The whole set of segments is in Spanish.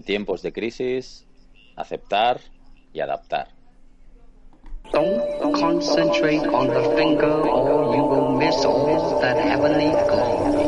en tiempos de crisis, aceptar y adaptar. Don't concentrate on the finger or you will miss that heavenly.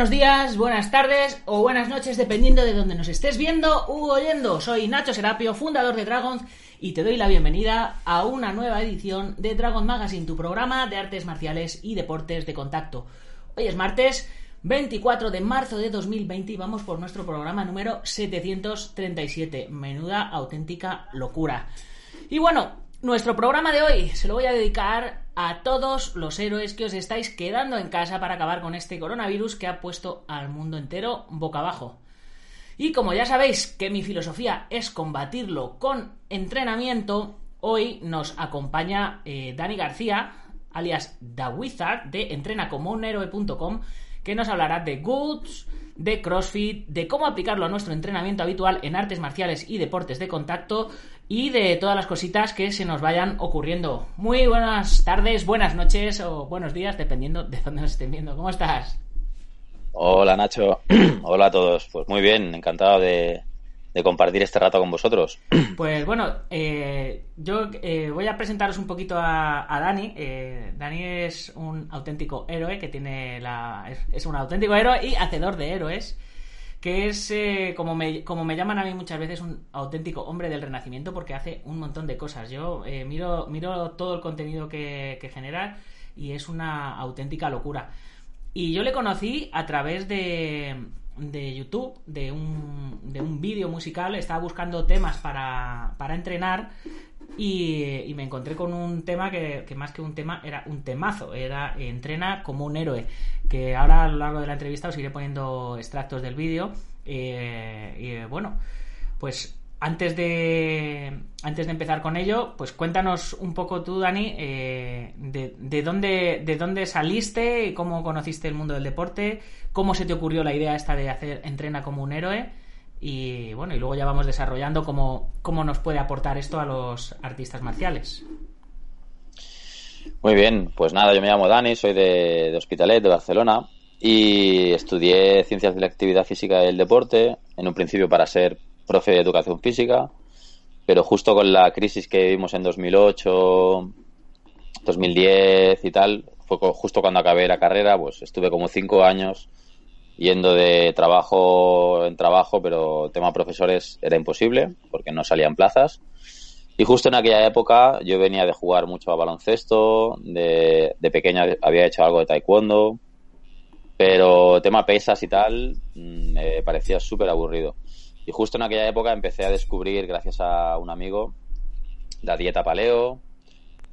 Buenos días, buenas tardes o buenas noches, dependiendo de donde nos estés viendo u oyendo. Soy Nacho Serapio, fundador de Dragons, y te doy la bienvenida a una nueva edición de Dragon Magazine, tu programa de artes marciales y deportes de contacto. Hoy es martes 24 de marzo de 2020 y vamos por nuestro programa número 737. Menuda auténtica locura. Y bueno, nuestro programa de hoy se lo voy a dedicar a todos los héroes que os estáis quedando en casa para acabar con este coronavirus que ha puesto al mundo entero boca abajo. Y como ya sabéis que mi filosofía es combatirlo con entrenamiento, hoy nos acompaña eh, Dani García, alias The Wizard, de entrenacomounhéroe.com, que nos hablará de goods, de CrossFit, de cómo aplicarlo a nuestro entrenamiento habitual en artes marciales y deportes de contacto y de todas las cositas que se nos vayan ocurriendo. Muy buenas tardes, buenas noches o buenos días, dependiendo de dónde nos estén viendo. ¿Cómo estás? Hola Nacho, hola a todos. Pues muy bien, encantado de, de compartir este rato con vosotros. Pues bueno, eh, yo eh, voy a presentaros un poquito a, a Dani. Eh, Dani es un auténtico héroe que tiene la. Es, es un auténtico héroe y hacedor de héroes. Que es, eh, como, me, como me llaman a mí muchas veces, un auténtico hombre del renacimiento porque hace un montón de cosas. Yo eh, miro, miro todo el contenido que, que genera y es una auténtica locura. Y yo le conocí a través de, de YouTube, de un, de un vídeo musical. Estaba buscando temas para, para entrenar y, me encontré con un tema que, más que un tema era un temazo. Era entrena como un héroe. Que ahora a lo largo de la entrevista os iré poniendo extractos del vídeo. Eh, y eh, bueno, pues antes de, antes de empezar con ello, pues cuéntanos un poco tú, Dani, eh, de, de dónde, de dónde saliste y cómo conociste el mundo del deporte, cómo se te ocurrió la idea esta de hacer entrena como un héroe y bueno, y luego ya vamos desarrollando cómo, cómo nos puede aportar esto a los artistas marciales. Muy bien, pues nada, yo me llamo Dani, soy de, de Hospitalet, de Barcelona, y estudié Ciencias de la Actividad Física y el Deporte, en un principio para ser profe de Educación Física, pero justo con la crisis que vivimos en 2008, 2010 y tal, fue justo cuando acabé la carrera, pues estuve como cinco años yendo de trabajo en trabajo, pero tema profesores era imposible porque no salían plazas. Y justo en aquella época yo venía de jugar mucho a baloncesto, de, de pequeña había hecho algo de taekwondo, pero tema pesas y tal mm, me parecía súper aburrido. Y justo en aquella época empecé a descubrir, gracias a un amigo, la dieta paleo,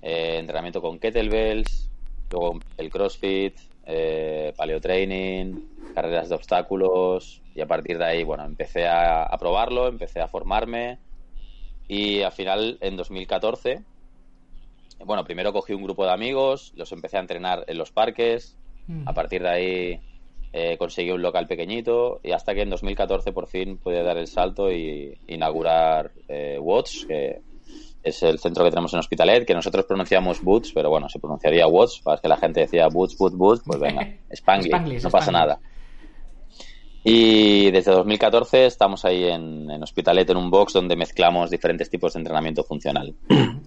eh, entrenamiento con kettlebells, luego el crossfit, eh, paleo training, carreras de obstáculos y a partir de ahí, bueno, empecé a, a probarlo, empecé a formarme y al final en 2014, bueno, primero cogí un grupo de amigos, los empecé a entrenar en los parques, a partir de ahí eh, conseguí un local pequeñito y hasta que en 2014 por fin pude dar el salto y inaugurar eh, Watts, que es el centro que tenemos en Hospitalet, que nosotros pronunciamos Boots, pero bueno, se pronunciaría Watts, para que la gente decía Boots, Boots, Boots, pues venga, Spanglish, Spanglish, no pasa Spanglish. nada. Y desde 2014 estamos ahí en, en Hospitalet, en un box donde mezclamos diferentes tipos de entrenamiento funcional.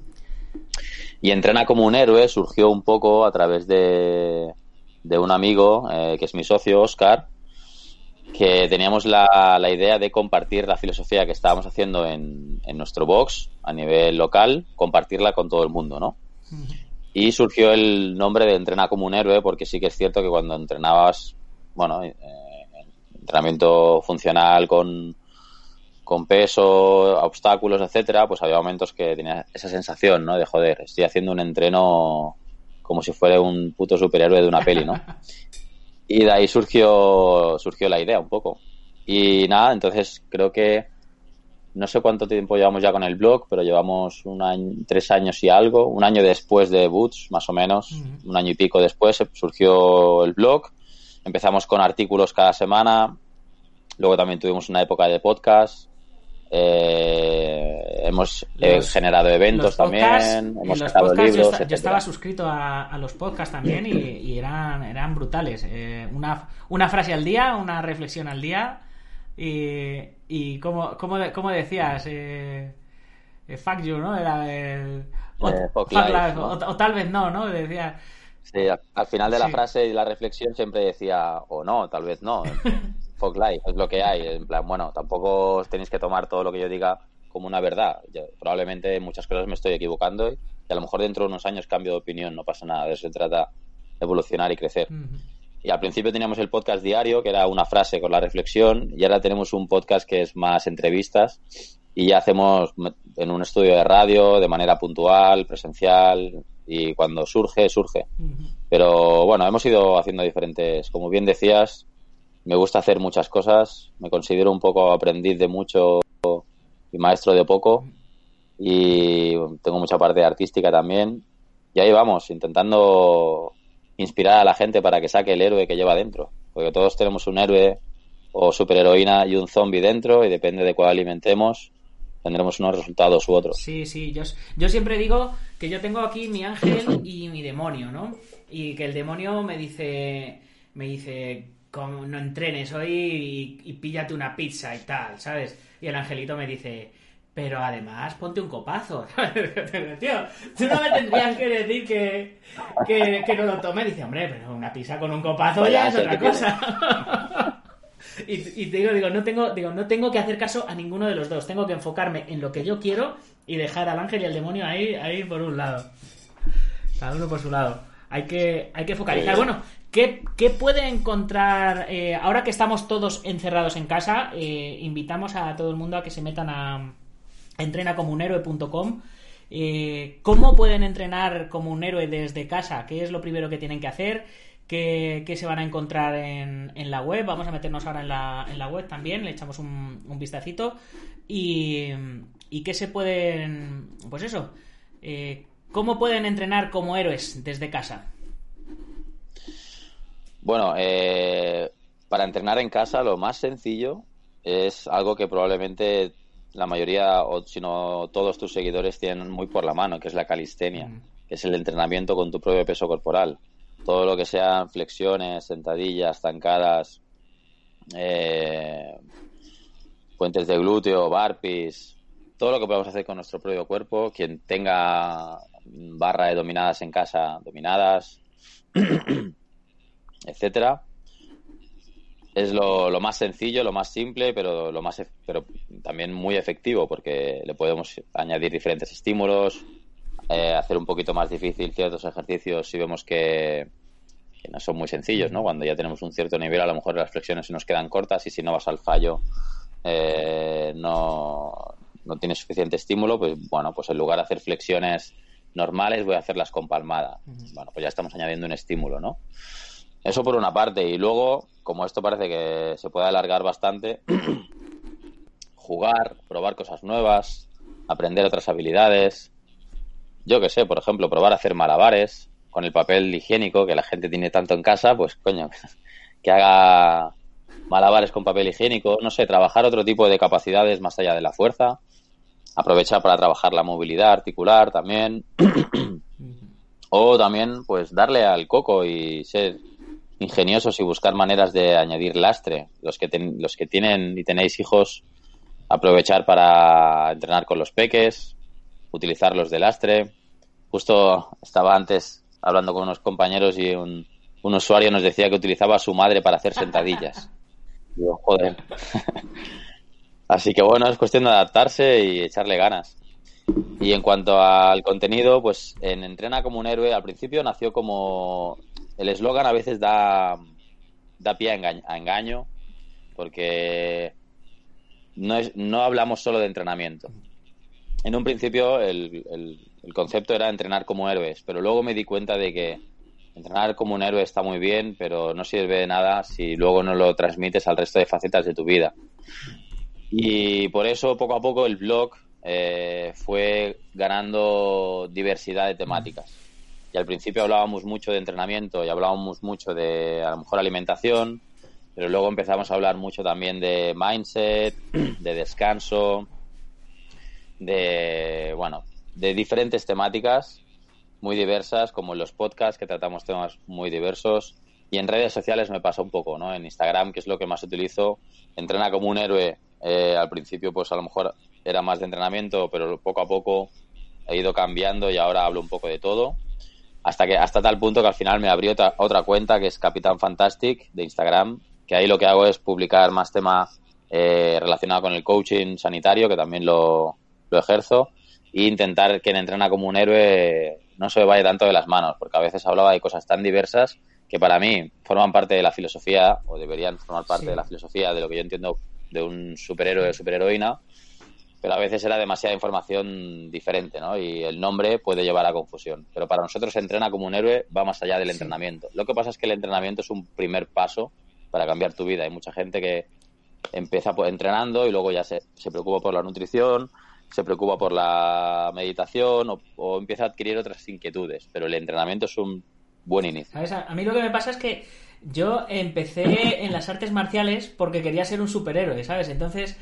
Y Entrena como un héroe surgió un poco a través de, de un amigo, eh, que es mi socio, Oscar, que teníamos la, la idea de compartir la filosofía que estábamos haciendo en, en nuestro box a nivel local, compartirla con todo el mundo, ¿no? Y surgió el nombre de Entrena como un héroe porque sí que es cierto que cuando entrenabas, bueno, eh, entrenamiento funcional con, con peso, obstáculos, etcétera, pues había momentos que tenía esa sensación, ¿no? De joder, estoy haciendo un entreno como si fuera un puto superhéroe de una peli, ¿no? Y de ahí surgió, surgió la idea un poco. Y nada, entonces creo que no sé cuánto tiempo llevamos ya con el blog, pero llevamos un año, tres años y algo, un año después de Boots, más o menos, un año y pico después surgió el blog. Empezamos con artículos cada semana, luego también tuvimos una época de podcast, eh, hemos eh, Los- generado eventos podcasts- también, hemos sacado libros. yo, estaba suscrito a, a los podcasts también y, y eran, eran brutales. Eh, una, una frase al día, una reflexión al día. Y, y como, como, como decías, eh, eh, fuck you, ¿no? Era el. O, Eh, fuck fuck life, life, ¿no? o- o tal vez no, ¿no? Decía. Sí, al, al final de la Sí. frase y la reflexión siempre decía, o no, tal vez no. Fuck life, es lo que hay. En plan, bueno, tampoco os tenéis que tomar todo lo que yo diga como una verdad. Yo, probablemente en muchas cosas me estoy equivocando y, a lo mejor dentro de unos años cambio de opinión, no pasa nada. De eso se trata de evolucionar y crecer. Ujú. Y al principio teníamos el podcast diario, que era una frase con la reflexión, y ahora tenemos un podcast que es más entrevistas, y ya hacemos en un estudio de radio, de manera puntual, presencial, y cuando surge, surge. Ujú. Pero bueno, hemos ido haciendo diferentes, como bien decías, me gusta hacer muchas cosas, me considero un poco aprendiz de mucho y maestro de poco, y tengo mucha parte artística también, y ahí vamos, intentando inspirar a la gente para que saque el héroe que lleva dentro, porque todos tenemos un héroe o superheroína y un zombie dentro, y depende de cuál alimentemos, tendremos unos resultados u otros. Sí, sí, yo, yo siempre digo que yo tengo aquí mi ángel y mi demonio, ¿no? Y que el demonio me dice, me dice, no entrenes hoy y, y píllate una pizza y tal, ¿sabes? Y el angelito me dice, pero además ponte un copazo. Tío, tú no me tendrías que decir que, que, que no lo tome. Dice, hombre, pero una pizza con un copazo Vaya ya es otra cosa. Y, y te digo, digo, no tengo, digo, no tengo que hacer caso a ninguno de los dos. Tengo que enfocarme en lo que yo quiero y dejar al ángel y al demonio ahí, ahí por un lado. Cada uno por su lado. Hay que, hay que focalizar. Sí. Bueno, ¿qué, qué puede encontrar? eh, ahora que estamos todos encerrados en casa, eh, invitamos a todo el mundo a que se metan a entrenacomunhéroe.com. Eh, ¿Cómo pueden entrenar como un héroe desde casa? ¿Qué es lo primero que tienen que hacer? ¿Qué, qué se van a encontrar en, en la web? Vamos a meternos ahora en la, en la web también, le echamos un, un vistacito. Y, y qué se pueden. Pues eso. eh, ¿Cómo pueden entrenar como héroes desde casa? Bueno, eh, para entrenar en casa lo más sencillo es algo que probablemente la mayoría, o si no todos tus seguidores tienen muy por la mano, que es la calistenia, Mm. que es el entrenamiento con tu propio peso corporal. Todo lo que sean flexiones, sentadillas, zancadas, eh, puentes de glúteo, barpees, todo lo que podemos hacer con nuestro propio cuerpo. Quien tenga barra de dominadas en casa, dominadas, etcétera. Es lo, lo más sencillo, lo más simple, pero lo más pero también muy efectivo porque le podemos añadir diferentes estímulos, eh, hacer un poquito más difícil ciertos ejercicios si vemos que, que no son muy sencillos, ¿no? Cuando ya tenemos un cierto nivel, a lo mejor las flexiones se nos quedan cortas y si no vas al fallo eh, no, no tienes suficiente estímulo, pues bueno, pues en lugar de hacer flexiones normales voy a hacerlas con palmada. Bueno, pues ya estamos añadiendo un estímulo, ¿no? Eso por una parte. Y luego, como esto parece que se puede alargar bastante, jugar, probar cosas nuevas, aprender otras habilidades. Yo que sé, por ejemplo, probar a hacer malabares con el papel higiénico que la gente tiene tanto en casa, pues coño, que haga malabares con papel higiénico, no sé, trabajar otro tipo de capacidades más allá de la fuerza, aprovechar para trabajar la movilidad articular también, o también pues darle al coco y ser ingeniosos y buscar maneras de añadir lastre. Los que, ten- los que tienen y tenéis hijos, aprovechar para entrenar con los peques, utilizarlos de lastre. Justo estaba antes hablando con unos compañeros y un, un usuario nos decía que utilizaba a su madre para hacer sentadillas. Digo, joder. Así que bueno, es cuestión de adaptarse y echarle ganas. Y en cuanto al contenido, pues en Entrena como un héroe, al principio nació como... El eslogan a veces da, da pie a engaño, porque no, es, no hablamos solo de entrenamiento. En un principio el, el- el concepto era entrenar como héroes, pero luego me di cuenta de que entrenar como un héroe está muy bien, pero no sirve de nada si luego no lo transmites al resto de facetas de tu vida. Y por eso, poco a poco, el blog eh, fue ganando diversidad de temáticas. Y al principio hablábamos mucho de entrenamiento y hablábamos mucho de, a lo mejor, alimentación, pero luego empezamos a hablar mucho también de mindset, de descanso, de, bueno, de diferentes temáticas muy diversas, como en los podcasts, que tratamos temas muy diversos. Y en redes sociales me pasa un poco, ¿no? En Instagram, que es lo que más utilizo, entrena como un héroe. Eh, al principio, pues a lo mejor era más de entrenamiento, pero poco a poco he ido cambiando y ahora hablo un poco de todo. Hasta que hasta tal punto que al final me abrió otra, otra cuenta que es Capitán Fantastic de Instagram, que ahí lo que hago es publicar más temas eh, relacionados con el coaching sanitario, que también lo, lo ejerzo, e intentar que en Entrena como un héroe no se vaya tanto de las manos, porque a veces hablaba de cosas tan diversas que para mí forman parte de la filosofía, o deberían formar parte de la filosofía de lo que yo entiendo de un superhéroe o superheroína, pero a veces era demasiada información diferente, ¿no? Y el nombre puede llevar a confusión. Pero para nosotros entrena como un héroe va más allá del entrenamiento. Lo que pasa es que el entrenamiento es un primer paso para cambiar tu vida. Hay mucha gente que empieza pues, entrenando y luego ya se, se preocupa por la nutrición, se preocupa por la meditación o, empieza a adquirir otras inquietudes, pero el entrenamiento es un buen inicio. A mí lo que me pasa es que yo empecé en las artes marciales porque quería ser un superhéroe, ¿sabes? Entonces,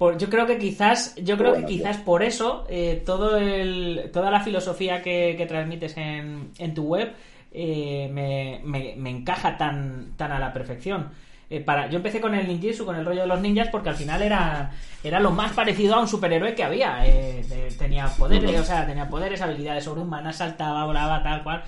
yo creo que quizás, yo creo que quizás por eso eh, todo el, toda la filosofía que, transmites en, en, tu web eh, me, me, encaja tan, tan a la perfección. Eh, para, yo empecé con el ninjitsu, con el rollo de los ninjas, porque al final era, era lo más parecido a un superhéroe que había. Tenía poderes, o sea, tenía poderes, habilidades sobrehumanas, saltaba, volaba, tal cual.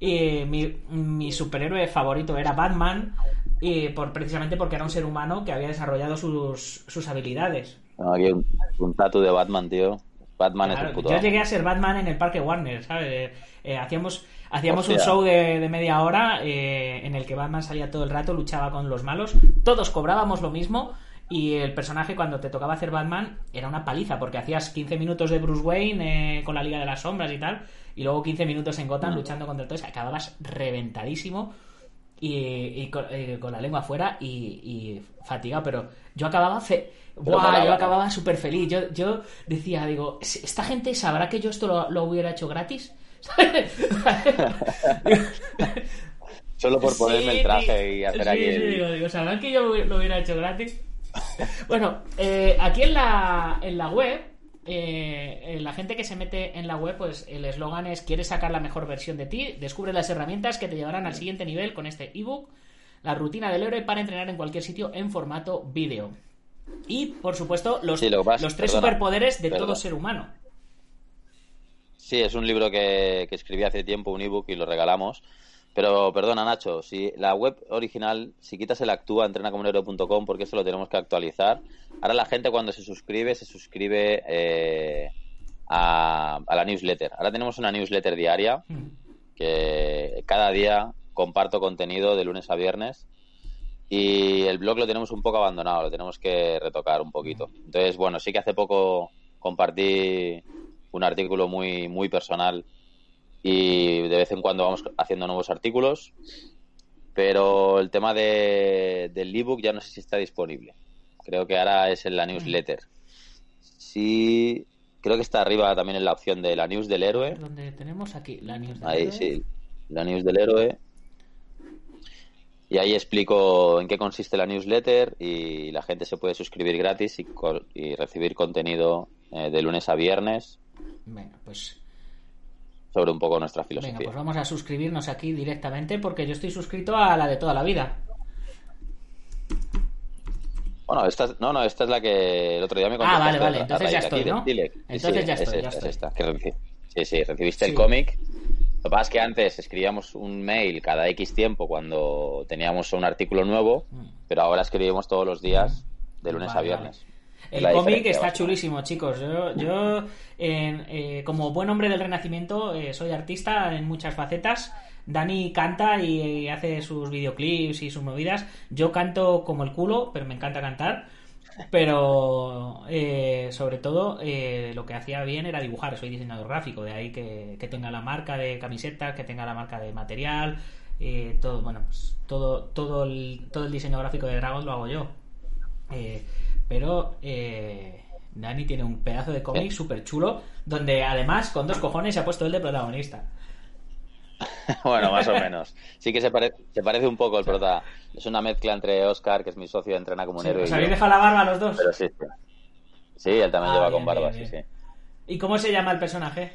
Y mi, mi superhéroe favorito era Batman, y por, precisamente porque era un ser humano que había desarrollado sus, sus habilidades. aquí un, un tatu de Batman, tío. Batman es el puto Yo llegué a ser Batman en el parque Warner, ¿sabes? Eh, hacíamos hacíamos un show de, media hora eh, en el que Batman salía todo el rato, luchaba con los malos. Todos cobrábamos lo mismo. Y el personaje, cuando te tocaba hacer Batman, era una paliza, porque hacías 15 minutos de Bruce Wayne eh, con la Liga de las Sombras y tal, y luego 15 minutos en Gotham luchando contra todos, acababas reventadísimo y, con, la lengua afuera y, fatigado, pero yo acababa fe yo acababa súper feliz. Yo, yo decía, digo, ¿esta gente sabrá que yo esto lo hubiera hecho gratis? Solo por ponerme el traje y hacer aquí. digo, digo, ¿sabrán que yo lo hubiera hecho gratis? bueno, eh, aquí en la, en la web, eh, la gente que se mete en la web, pues el eslogan es: ¿Quieres sacar la mejor versión de ti? Descubre las herramientas que te llevarán al siguiente nivel con este ebook, la rutina del héroe para entrenar en cualquier sitio en formato vídeo. Y, por supuesto, los, los tres superpoderes de todo ser humano. Sí, es un libro que, escribí hace tiempo, un ebook, y lo regalamos. Pero perdona, Nacho, si la web original, si quitas el actúa, entrenacomunero.com, porque eso lo tenemos que actualizar. Ahora la gente cuando se suscribe, se suscribe eh, a, la newsletter. Ahora tenemos una newsletter diaria que cada día comparto contenido de lunes a viernes. Y el blog lo tenemos un poco abandonado, lo tenemos que retocar un poquito. Entonces, bueno, sí que hace poco compartí un artículo muy, muy personal y de vez en cuando vamos haciendo nuevos artículos, pero el tema de, del ebook ya no sé si está disponible. Creo que ahora es en la newsletter. Sí, creo que está arriba también en la opción de la news del héroe. Donde tenemos aquí la news del ahí, sí, la news del héroe. Y ahí explico en qué consiste la newsletter y la gente se puede suscribir gratis y, y recibir contenido eh, de lunes a viernes Venga, pues. Sobre un poco nuestra filosofía. Venga, pues vamos a suscribirnos aquí directamente porque yo estoy suscrito a la de toda la vida. Bueno, esta, no, no, esta es la que el otro día me contaste. Ah, vale, vale, entonces ya estoy, ¿no? Entonces ya estoy, ya estoy. sí, sí, recibiste el cómic. Lo que pasa es que antes escribíamos un mail cada X tiempo cuando teníamos un artículo nuevo, mm. pero ahora escribimos todos los días de lunes a viernes. El cómic está chulísimo, chicos. Yo, yo eh, como buen hombre del Renacimiento, eh, soy artista en muchas facetas. Dani canta y, hace sus videoclips y sus movidas. Yo canto como el culo, pero me encanta cantar. pero eh, sobre todo eh, lo que hacía bien era dibujar. Soy diseñador gráfico, de ahí que, que tenga la marca de camisetas, que tenga la marca de material, eh, todo, bueno, pues, todo, todo, el, todo el diseño gráfico de Dragon lo hago yo. Eh, pero eh, Dani tiene un pedazo de cómic súper chulo, donde además con dos cojones se ha puesto el de protagonista. bueno, más o menos. Sí que se, pare- se parece un poco el prota. Es una mezcla entre Oscar, que es mi socio Entrena como un Sí, héroe, ¿Os habéis dejado la barba los dos? Pero sí, él también Ah, lleva bien, con barba, bien, sí, bien. sí. ¿Y cómo se llama el personaje?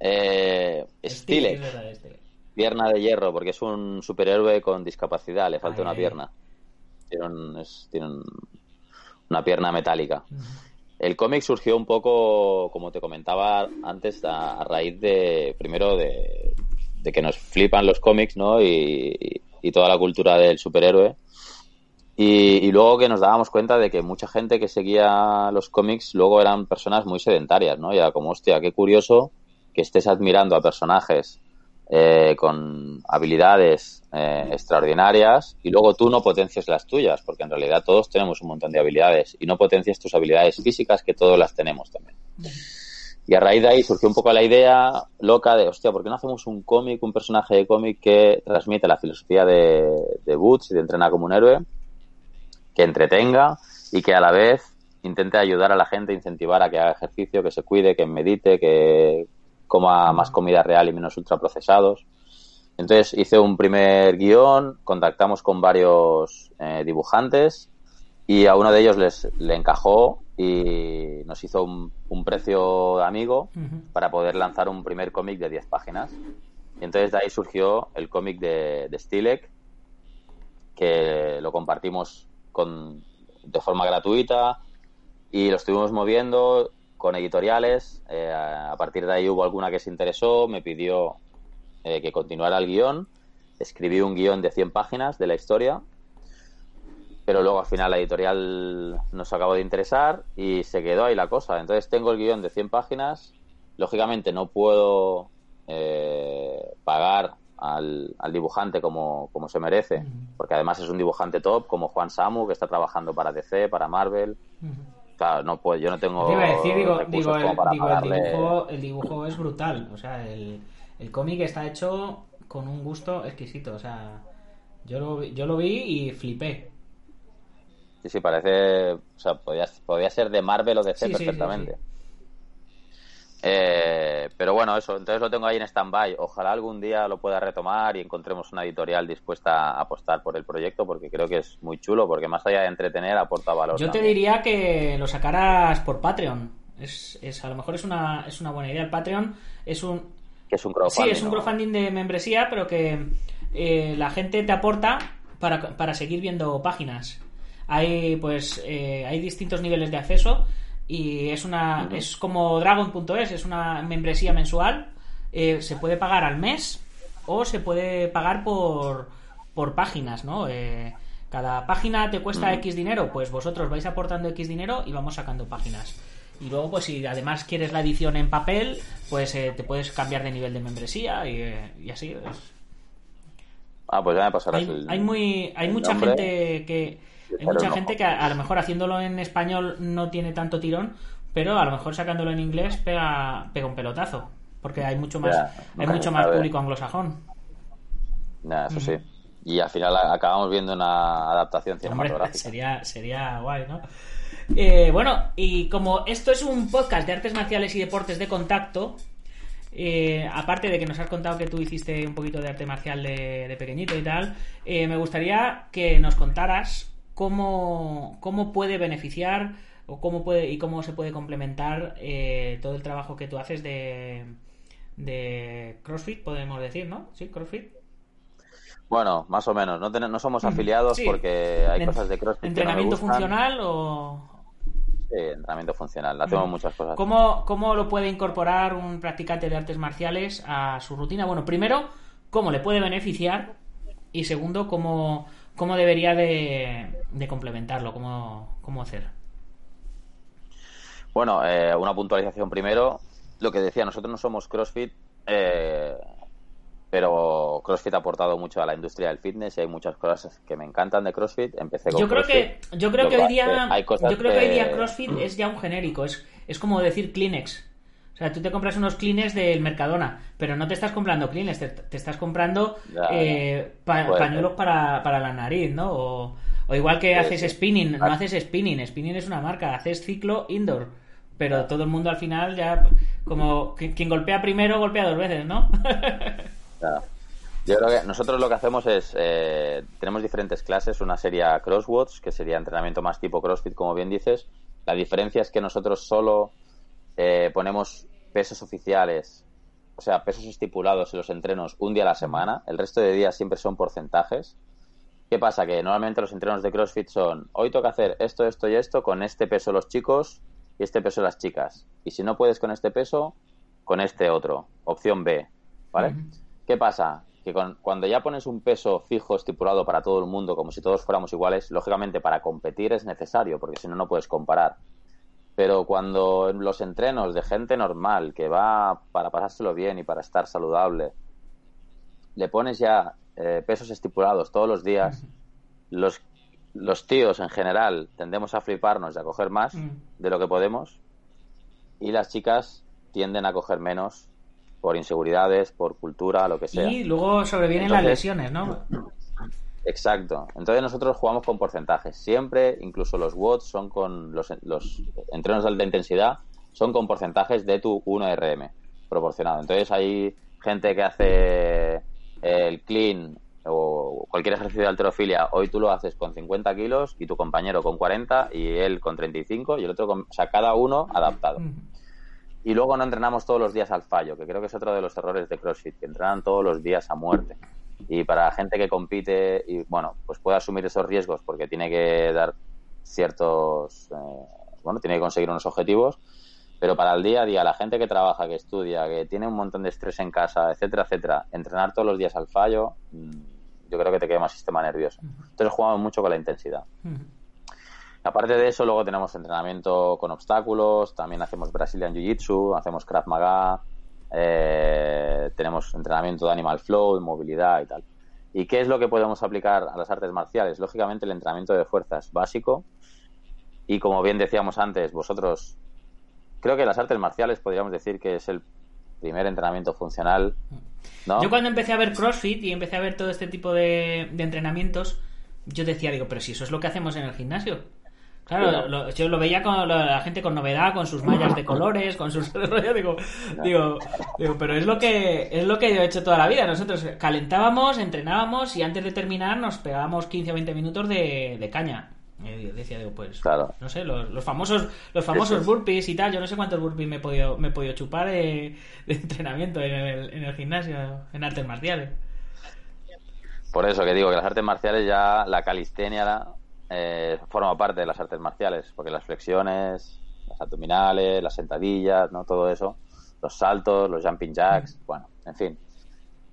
Eh, Stile, Stile, es verdad, Stile. pierna de hierro, porque es un superhéroe con discapacidad, le falta Ay, una pierna. Un- es- tiene un- una pierna metálica. El cómic surgió un poco, como te comentaba antes, a, raíz de, primero, de, que nos flipan los cómics, ¿no? Y, toda la cultura del superhéroe. Y, luego que nos dábamos cuenta de que mucha gente que seguía los cómics luego eran personas muy sedentarias, ¿no? Y era como, hostia, qué curioso que estés admirando a personajes eh, con habilidades eh, extraordinarias y luego tú no potencies las tuyas, porque en realidad todos tenemos un montón de habilidades y no potencies tus habilidades físicas que todos las tenemos también. Y a raíz de ahí surgió un poco la idea loca de, hostia, ¿por qué no hacemos un cómic, un personaje de cómic que transmite la filosofía de, de Boots y de entrenar como un héroe, que entretenga y que a la vez intente ayudar a la gente, incentivar a que haga ejercicio, que se cuide, que medite, que coma más comida real y menos ultraprocesados. Entonces hice un primer guion, contactamos con varios eh, dibujantes y a uno de ellos les le encajó y nos hizo un, un precio amigo Ujú. para poder lanzar un primer cómic de 10 páginas. Y entonces de ahí surgió el cómic de, de Stilek, que lo compartimos con, de forma gratuita y lo estuvimos moviendo con editoriales. Eh, a partir de ahí hubo alguna que se interesó, me pidió eh, que continuara el guion. Escribí un guion de 100 páginas de la historia, pero luego al final la editorial nos acabó de interesar y se quedó ahí la cosa. Entonces tengo el guion de 100 páginas. Lógicamente no puedo eh, pagar al, al dibujante como, como se merece, porque además es un dibujante top como Juan Samu, que está trabajando para DC, para Marvel. Claro, no puedo, yo no tengo Te iba a decir, digo, digo, el, digo, el pagarle. dibujo, el dibujo es brutal. O sea, el, el cómic está hecho con un gusto exquisito. O sea, yo lo, vi- yo lo vi y flipé. Sí, sí, parece. O sea, podía, podía ser de Marvel o de DC Sí, sí, sí, perfectamente. Eh, pero bueno, eso, entonces lo tengo ahí en stand-by. Ojalá algún día lo pueda retomar y encontremos una editorial dispuesta a apostar por el proyecto, porque creo que es muy chulo, porque más allá de entretener, aporta valor. Yo te diría que lo sacaras por Patreon. Es, es, a lo mejor es una, es una buena idea. El Patreon es un, Que es un Sí, crowdfunding. es un ¿no? crowdfunding de membresía, pero que eh, la gente te aporta para, para seguir viendo páginas. Hay pues eh, hay distintos niveles de acceso y es una es como Dragon.es, es una membresía mensual. Eh, se puede pagar al mes o se puede pagar por por páginas, ¿no? Eh, cada página te cuesta. X dinero, pues vosotros vais aportando X dinero y vamos sacando páginas. Y luego, pues si además quieres la edición en papel, pues eh, te puedes cambiar de nivel de membresía y, eh, y así. es- Ah, pues ya me pasarás Hay, el. hay muy, hay el mucha nombre. gente que hay mucha gente que a, a lo mejor haciéndolo en español no tiene tanto tirón, pero a lo mejor sacándolo en inglés pega, pega un pelotazo, porque hay mucho más, Ya, hay mucho más público anglosajón. Nah, eso sí. Y al final acabamos viendo una adaptación Hombre, cinematográfica. sería, sería guay, ¿no? Eh, bueno, y como esto es un podcast de artes marciales y deportes de contacto, eh, aparte de que nos has contado que tú hiciste un poquito de arte marcial de, de pequeñito y tal, eh, me gustaría que nos contaras cómo, cómo puede beneficiar o cómo puede y cómo se puede complementar eh, todo el trabajo que tú haces de, de CrossFit, podemos decir, ¿no? Sí, CrossFit. Bueno, más o menos. No, ten- no somos afiliados Sí. porque hay cosas de CrossFit que no me ¿Entrenamiento gustan. funcional o...? Sí, entrenamiento funcional. Hacemos muchas cosas. ¿Cómo, ¿Cómo lo puede incorporar un practicante de artes marciales a su rutina? Bueno, primero, ¿cómo le puede beneficiar? Y segundo, ¿cómo, cómo debería de, de complementarlo? ¿Cómo, ¿Cómo hacer? Bueno, eh, una puntualización primero. Lo que decía, nosotros no somos CrossFit, eh, pero CrossFit ha aportado mucho a la industria del fitness y hay muchas cosas que me encantan de CrossFit. Empecé con Yo creo que, CrossFit. yo creo que que hoy día, hay cosas yo creo que hoy día CrossFit es ya un genérico, es, es como decir Kleenex. O sea, tú te compras unos Kleenex del Mercadona, pero no te estás comprando Kleenex, te, te estás comprando Ya, eh, pa- pañuelos para, para la nariz, ¿no? O, o igual que Sí, haces sí. spinning, no Ah. haces spinning, spinning es una marca, haces ciclo indoor, pero todo el mundo al final ya, como qui- quien golpea primero, golpea dos veces, ¿no? Yo creo que nosotros lo que hacemos es, eh, tenemos diferentes clases, una sería CrossWatch, que sería entrenamiento más tipo CrossFit, como bien dices. La diferencia es que nosotros solo eh, ponemos pesos oficiales, o sea, pesos estipulados en los entrenos un día a la semana. El resto de días siempre son porcentajes. ¿Qué pasa? Que normalmente los entrenos de CrossFit son, hoy toca hacer esto, esto y esto con este peso los chicos y este peso las chicas. Y si no puedes con este peso, con este otro. Opción B. ¿Vale? ¿Qué pasa? Que con- cuando ya pones un peso fijo estipulado para todo el mundo, como si todos fuéramos iguales, lógicamente para competir es necesario, porque si no, no puedes comparar. Pero cuando en los entrenos de gente normal, que va para pasárselo bien y para estar saludable, le pones ya eh, pesos estipulados todos los días, los, los tíos en general tendemos a fliparnos y a coger más de lo que podemos, y las chicas tienden a coger menos por inseguridades, por cultura, lo que sea. Y luego sobrevienen las lesiones, ¿no? Exacto. Entonces nosotros jugamos con porcentajes. Siempre, incluso los WODs son con los, los entrenos de alta intensidad, son con porcentajes de tu 1RM proporcionado. Entonces hay gente que hace el clean o cualquier ejercicio de alterofilia. Hoy tú lo haces con 50 kilos y tu compañero con 40 y él con 35 y el otro con... O sea, cada uno adaptado. Y luego no entrenamos todos los días al fallo, que creo que es otro de los errores de CrossFit, que entrenan todos los días a muerte. Y para la gente que compite y, bueno, pues puede asumir esos riesgos porque tiene que dar ciertos, eh, bueno, tiene que conseguir unos objetivos, pero para el día a día, la gente que trabaja, que estudia, que tiene un montón de estrés en casa, etcétera, etcétera, entrenar todos los días al fallo, mm, yo creo que te quema el sistema nervioso. Entonces jugamos mucho con la intensidad. Aparte de eso, luego tenemos entrenamiento con obstáculos, también hacemos Brazilian Jiu-Jitsu, hacemos Krav Maga, eh, tenemos entrenamiento de Animal Flow, de movilidad y tal. ¿Y qué es lo que podemos aplicar a las artes marciales? Lógicamente el entrenamiento de fuerzas básico y como bien decíamos antes, vosotros, creo que las artes marciales podríamos decir que es el primer entrenamiento funcional. Yo cuando empecé a ver CrossFit y empecé a ver todo este tipo de, de entrenamientos, yo decía, digo, pero si eso es lo que hacemos en el gimnasio. Claro, lo- yo lo veía con la, la gente con novedad, con sus mallas de colores, con sus digo, digo, digo, pero es lo que es lo que yo he hecho toda la vida. Nosotros calentábamos, entrenábamos y antes de terminar nos pegábamos 15 o 20 minutos de, de caña. Y decía, digo, pues, Claro. no sé, los, los famosos los famosos burpees y tal. Yo no sé cuántos burpees me he podido, me he podido chupar de, de entrenamiento en el, en el gimnasio, en artes marciales. Por eso que digo que las artes marciales ya, la calistenia eh, forma parte de las artes marciales, porque las flexiones, las abdominales, las sentadillas, ¿no? Todo eso, los saltos, los jumping jacks, bueno, en fin.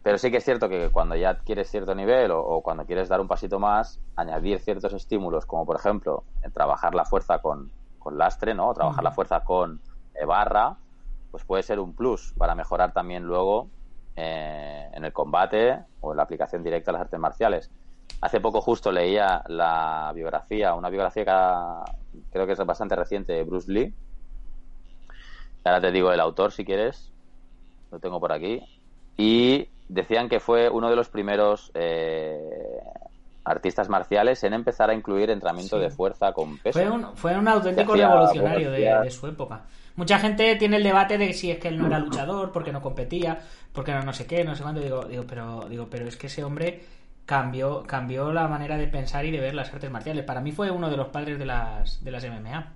Pero sí que es cierto que cuando ya adquieres cierto nivel o, o cuando quieres dar un pasito más, añadir ciertos estímulos, como por ejemplo trabajar la fuerza con, con lastre, ¿no? O trabajar la fuerza con eh, barra, pues puede ser un plus para mejorar también luego eh, en el combate o en la aplicación directa de las artes marciales. Hace poco justo leía la biografía, una biografía que creo que es bastante reciente de Bruce Lee. Ahora te digo el autor si quieres, lo tengo por aquí. Y decían que fue uno de los primeros eh, artistas marciales en empezar a incluir entrenamiento Sí. de fuerza con peso. Fue un, fue un auténtico revolucionario de, de su época. Mucha gente tiene el debate de si es que él no era luchador, porque no competía, porque no no sé qué, no sé cuánto. Digo, digo, pero, digo, pero es que ese hombre cambió, cambió la manera de pensar y de ver las artes marciales. Para mí fue uno de los padres de las, de las MMA.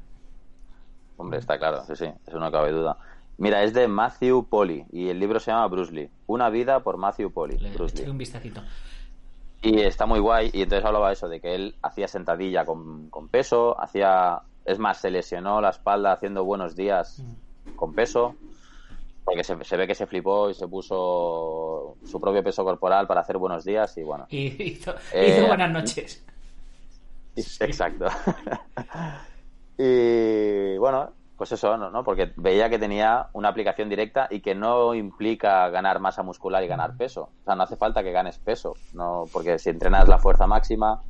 Hombre, está claro, sí, sí, eso no cabe duda. Mira, es de Matthew Polly y el libro se llama Bruce Lee. Una vida por Matthew Polly. Le, Bruce Lee. un vistacito. Y está muy guay. Y entonces hablaba eso, de que él hacía sentadilla con, con peso, hacía. Es más, se lesionó la espalda haciendo buenos días Mm. con peso. Porque se, se ve que se flipó y se puso su propio peso corporal para hacer buenos días y bueno. Y hizo, Eh, hizo buenas noches. Exacto. y bueno, pues eso, ¿no? ¿no? Porque veía que tenía una aplicación directa y que no implica ganar masa muscular y ganar peso. O sea, no hace falta que ganes peso, no, porque si entrenas la fuerza máxima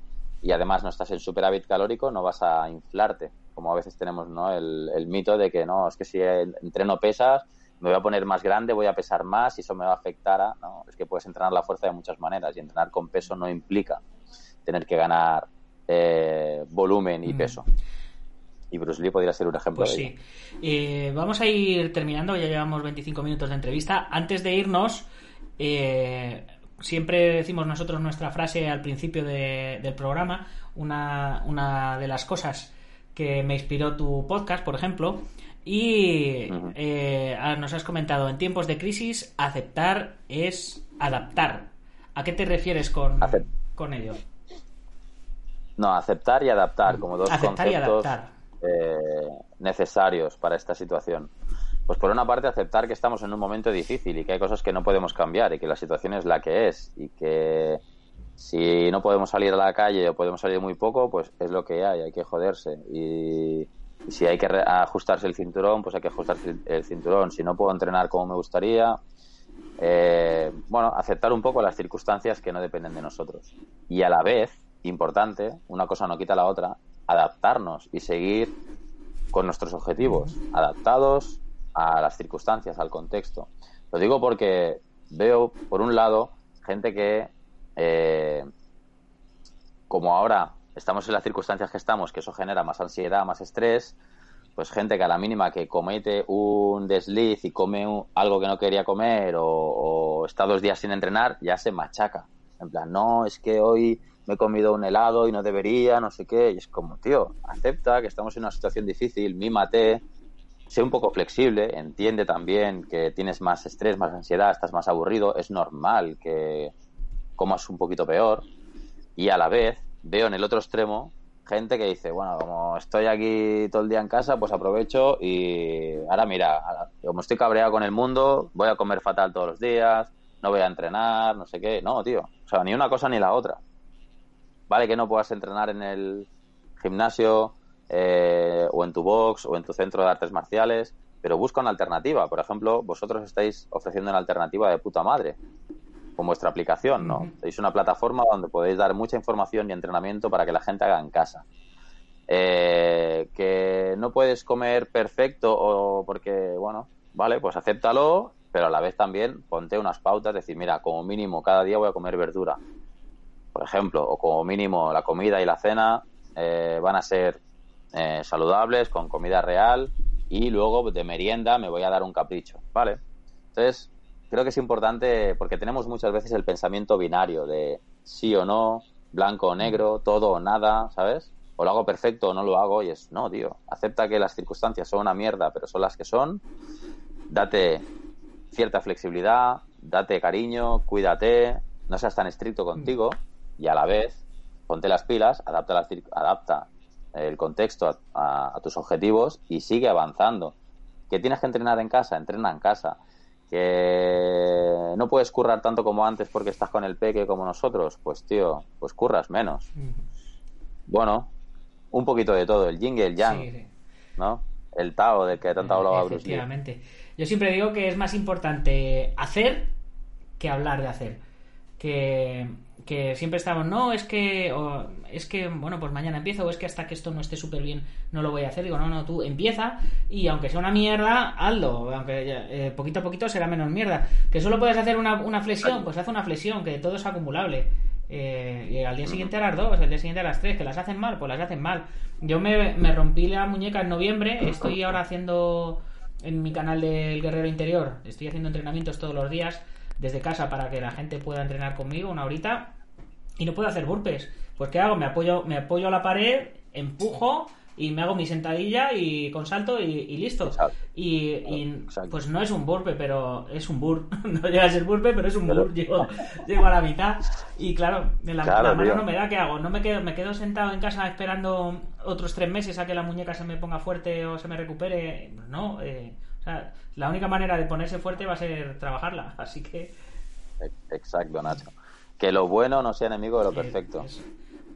y además no estás en superávit calórico, no vas a inflarte. Como a veces tenemos, ¿no? El, el mito de que no, es que si entreno pesas, me voy a poner más grande, voy a pesar más y eso me va a afectar a. No, es que puedes entrenar la fuerza de muchas maneras y entrenar con peso no implica tener que ganar eh, volumen y Mm. peso. Y Bruce Lee podría ser un ejemplo Pues de sí. Eh, vamos a ir terminando, ya llevamos 25 minutos de entrevista. Antes de irnos, eh, siempre decimos nosotros nuestra frase al principio de- del programa. Una, una de las cosas que me inspiró tu podcast, por ejemplo. Y eh, ah, nos has comentado, en tiempos de crisis, aceptar es adaptar. ¿A qué te refieres con, con ello? No, aceptar y adaptar como dos Aceptar conceptos eh, necesarios para esta situación. Pues por una parte aceptar que estamos en un momento difícil y que hay cosas que no podemos cambiar y que la situación es la que es y que si no podemos salir a la calle o podemos salir muy poco, pues es lo que hay, hay que joderse y si hay que ajustarse el cinturón, pues hay que ajustarse el cinturón. Si no puedo entrenar como me gustaría, eh, bueno, aceptar un poco las circunstancias que no dependen de nosotros. Y a la vez, importante, una cosa no quita la otra, adaptarnos y seguir con nuestros objetivos, adaptados a las circunstancias, al contexto. Lo digo porque veo, por un lado, gente que, eh, como ahora estamos en las circunstancias que estamos, que eso genera más ansiedad, más estrés, pues gente que a la mínima que comete un desliz y come algo que no quería comer o, o está dos días sin entrenar, ya se machaca. En plan, no, es que hoy me he comido un helado y no debería, no sé qué. Y es como, tío, acepta que estamos en una situación difícil, mímate, sé un poco flexible, entiende también que tienes más estrés, más ansiedad, estás más aburrido, es normal que comas un poquito peor. Y a la vez veo en el otro extremo gente que dice, bueno, como estoy aquí todo el día en casa, pues aprovecho y ahora mira, como estoy cabreado con el mundo, voy a comer fatal todos los días, no voy a entrenar, no sé qué. No, tío, o sea, ni una cosa ni la otra. Vale que no puedas entrenar en el gimnasio eh, o en tu box o en tu centro de artes marciales, pero busca una alternativa. Por ejemplo, vosotros estáis ofreciendo una alternativa de puta madre con vuestra aplicación, ¿no? Es una plataforma donde podéis dar mucha información y entrenamiento para que la gente haga en casa. Eh, que no puedes comer perfecto o porque, bueno, vale, pues acéptalo, pero a la vez también ponte unas pautas, decir, mira, como mínimo cada día voy a comer verdura, por ejemplo, o como mínimo la comida y la cena eh, van a ser eh, saludables, con comida real, y luego de merienda me voy a dar un capricho, ¿vale? Entonces, creo que es importante porque tenemos muchas veces el pensamiento binario de sí o no, blanco o negro, todo o nada, ¿sabes? O lo hago perfecto o no lo hago y es, no, tío, acepta que las circunstancias son una mierda, pero son las que son, date cierta flexibilidad, date cariño, cuídate, no seas tan estricto contigo y a la vez ponte las pilas, adapta, las adapta el contexto a, a- a tus objetivos y sigue avanzando. Que tienes que entrenar en casa, entrena en casa. Que no puedes currar tanto como antes porque estás con el peque como nosotros, pues tío, pues curras menos. Bueno, un poquito de todo, el yin y el yang, Sí, sí. ¿no? El Tao del que tanto hablaba Bruce Lee. Efectivamente. Yo siempre digo que es más importante hacer que hablar de hacer. Que, que siempre estamos, no, es que, o, es que, bueno, pues mañana empiezo, o es que hasta que esto no esté súper bien no lo voy a hacer. Digo, no, no, tú empieza y aunque sea una mierda, hazlo. Aunque eh, poquito a poquito será menos mierda. Que solo puedes hacer una, una flexión, pues haz una flexión, que todo es acumulable. Eh, y al día siguiente a las dos, al día siguiente a las tres, que las hacen mal, pues las hacen mal. Yo me, me rompí la muñeca en noviembre, estoy ahora haciendo en mi canal del Guerrero Interior, estoy haciendo entrenamientos todos los días desde casa para que la gente pueda entrenar conmigo una horita y no puedo hacer burpees. Pues ¿qué hago? Me apoyo, me apoyo a la pared, empujo y me hago mi sentadilla y con salto y, y listo. Exacto. Y, y, pues no es un burpe, pero es un bur. no llega a ser burpe, pero es un Pero- bur. Llego, llego a la mitad. Y claro, en la, Claro, la mano tío. no me da, ¿qué hago? No me quedo, me quedo sentado en casa esperando otros tres meses a que la muñeca se me ponga fuerte o se me recupere. No, eh, o sea, la única manera de ponerse fuerte va a ser trabajarla. Así que Exacto, Nacho. Que lo bueno no sea enemigo de lo perfecto. eso.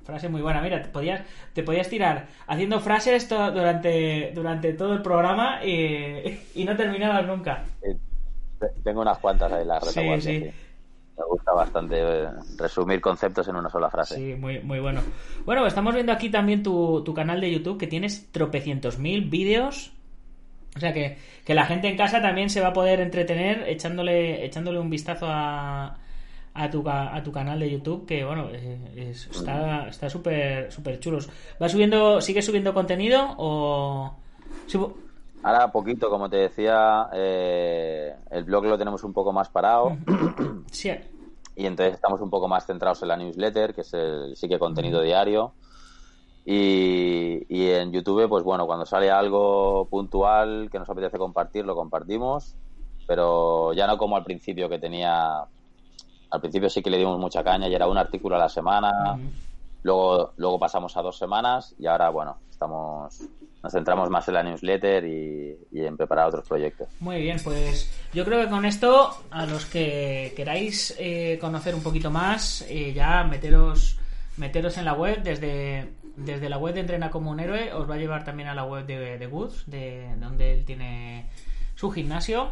frase muy buena. Mira, te podías, te podías tirar haciendo frases to- durante, durante todo el programa y, y no terminabas nunca. Eh, te- Tengo unas cuantas ahí en la Sí, retaguardia, sí. sí. Me gusta bastante eh, resumir conceptos en una sola frase. Sí, muy, muy bueno. Bueno, estamos viendo aquí también tu, tu canal de YouTube que tienes tropecientos mil vídeos. O sea que, que la gente en casa también se va a poder entretener echándole, echándole un vistazo a, a, tu, a tu canal de YouTube, que bueno, eh, es- está está súper súper chulos. ¿Va subiendo, sigue subiendo contenido o...? Subo- Ahora poquito, como te decía, eh, el blog lo tenemos un poco más parado Sí, y entonces estamos un poco más centrados en la newsletter, que es el sí que contenido diario. Y, y en YouTube, pues bueno, cuando sale algo puntual que nos apetece compartir, lo compartimos, pero ya no como al principio que tenía... Al principio sí que le dimos mucha caña y era un artículo a la semana, luego, luego pasamos a dos semanas y ahora, bueno, estamos nos centramos más en la newsletter y, y en preparar otros proyectos. Muy bien, pues yo creo que con esto, a los que queráis eh, conocer un poquito más, eh, ya meteros, meteros en la web, desde, desde la web de Entrena como un héroe, os va a llevar también a la web de, Woods, de donde él tiene su gimnasio.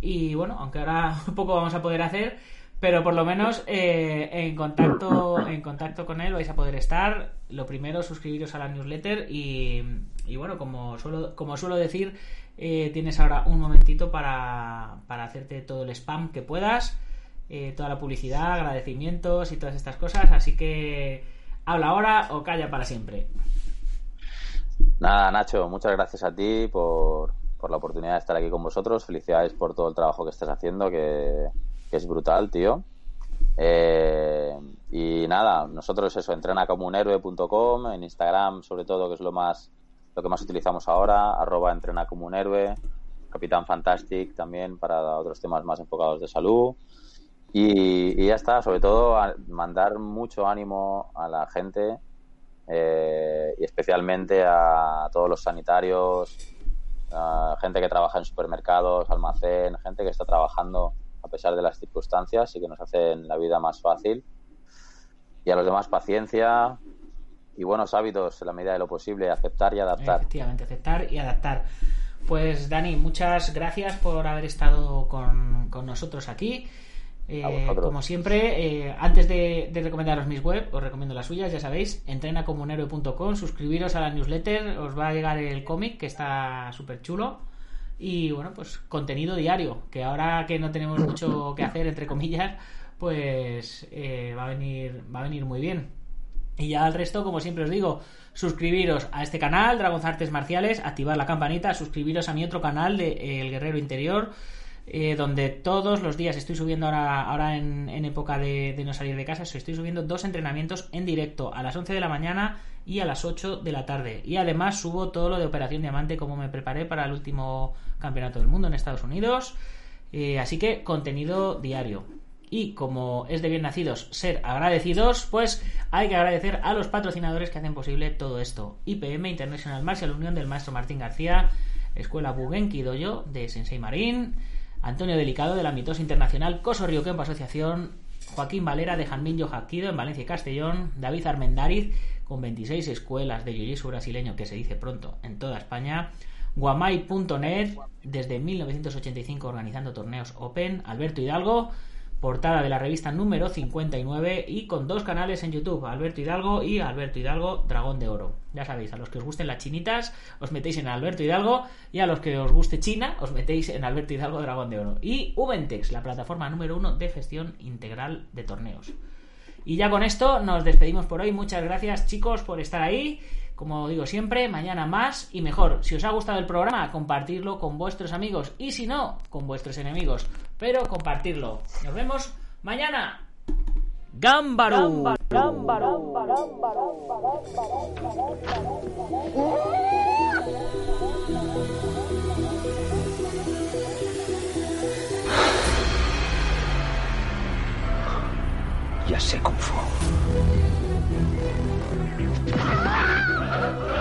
Y bueno, aunque ahora poco vamos a poder hacer, pero por lo menos eh, en contacto en contacto con él vais a poder estar. Lo primero, suscribiros a la newsletter y, y bueno, como suelo, como suelo decir, eh, tienes ahora un momentito para, para hacerte todo el spam que puedas, eh, toda la publicidad, agradecimientos y todas estas cosas. Así que habla ahora o calla para siempre. Nada, Nacho, muchas gracias a ti por, por la oportunidad de estar aquí con vosotros. Felicidades por todo el trabajo que estás haciendo, que, es brutal, tío. Eh, y nada, nosotros eso, entrenacomunhéroe.com, en Instagram sobre todo, que es lo más lo que más utilizamos ahora, arroba entrena como un héroe, Capitán Fantastic también para otros temas más enfocados de salud. Y, ya está, sobre todo a mandar mucho ánimo a la gente eh, y especialmente a todos los sanitarios, a gente que trabaja en supermercados, almacén, gente que está trabajando a pesar de las circunstancias y que nos hacen la vida más fácil. Y a los demás paciencia y buenos hábitos en la medida de lo posible, aceptar y adaptar. Efectivamente, aceptar y adaptar. Pues Dani, muchas gracias por haber estado con, con nosotros aquí. Eh, como siempre, eh, antes de, de recomendaros mis web, os recomiendo las suyas, ya sabéis, entrenacomunhéroe.com, suscribiros a la newsletter, os va a llegar el cómic que está súper chulo. Y bueno, pues contenido diario, que ahora que no tenemos mucho que hacer, entre comillas, pues eh, va, a venir, va a venir muy bien. Y ya al resto, como siempre os digo, suscribiros a este canal, Dragon Artes Marciales, activar la campanita, suscribiros a mi otro canal de El Guerrero Interior, eh, donde todos los días estoy subiendo ahora, ahora en, época de, de no salir de casa, estoy subiendo dos entrenamientos en directo a las 11 de la mañana y a las 8 de la tarde. Y además subo todo lo de Operación Diamante, como me preparé para el último campeonato del mundo en Estados Unidos. Eh, así que contenido diario. Y como es de bien nacidos ser agradecidos, pues hay que agradecer a los patrocinadores que hacen posible todo esto. IPM International Martial Unión del maestro Martín García, Escuela Bugenki Doyo de Sensei Marín, Antonio Delicado de la Mitosa Internacional, Coso Río Asociación, Joaquín Valera de Janminho Jaquido en Valencia y Castellón, David Armendariz con 26 escuelas de jiu brasileño que se dice pronto en toda España, Guamai.net desde 1985 organizando torneos Open, Alberto Hidalgo, portada de la revista número 59 y con dos canales en YouTube, Alberto Hidalgo y Alberto Hidalgo Dragón de Oro. Ya sabéis, a los que os gusten las chinitas, os metéis en Alberto Hidalgo y a los que os guste China, os metéis en Alberto Hidalgo Dragón de Oro. Y Ubentex, la plataforma número uno de gestión integral de torneos. Y ya con esto nos despedimos por hoy. Muchas gracias chicos por estar ahí. Como digo siempre, mañana más y mejor. Si os ha gustado el programa, compartirlo con vuestros amigos y si no, con vuestros enemigos. Pero compartirlo. Nos vemos mañana. Gámbaro. Ya sé Kung Fu. Thank you.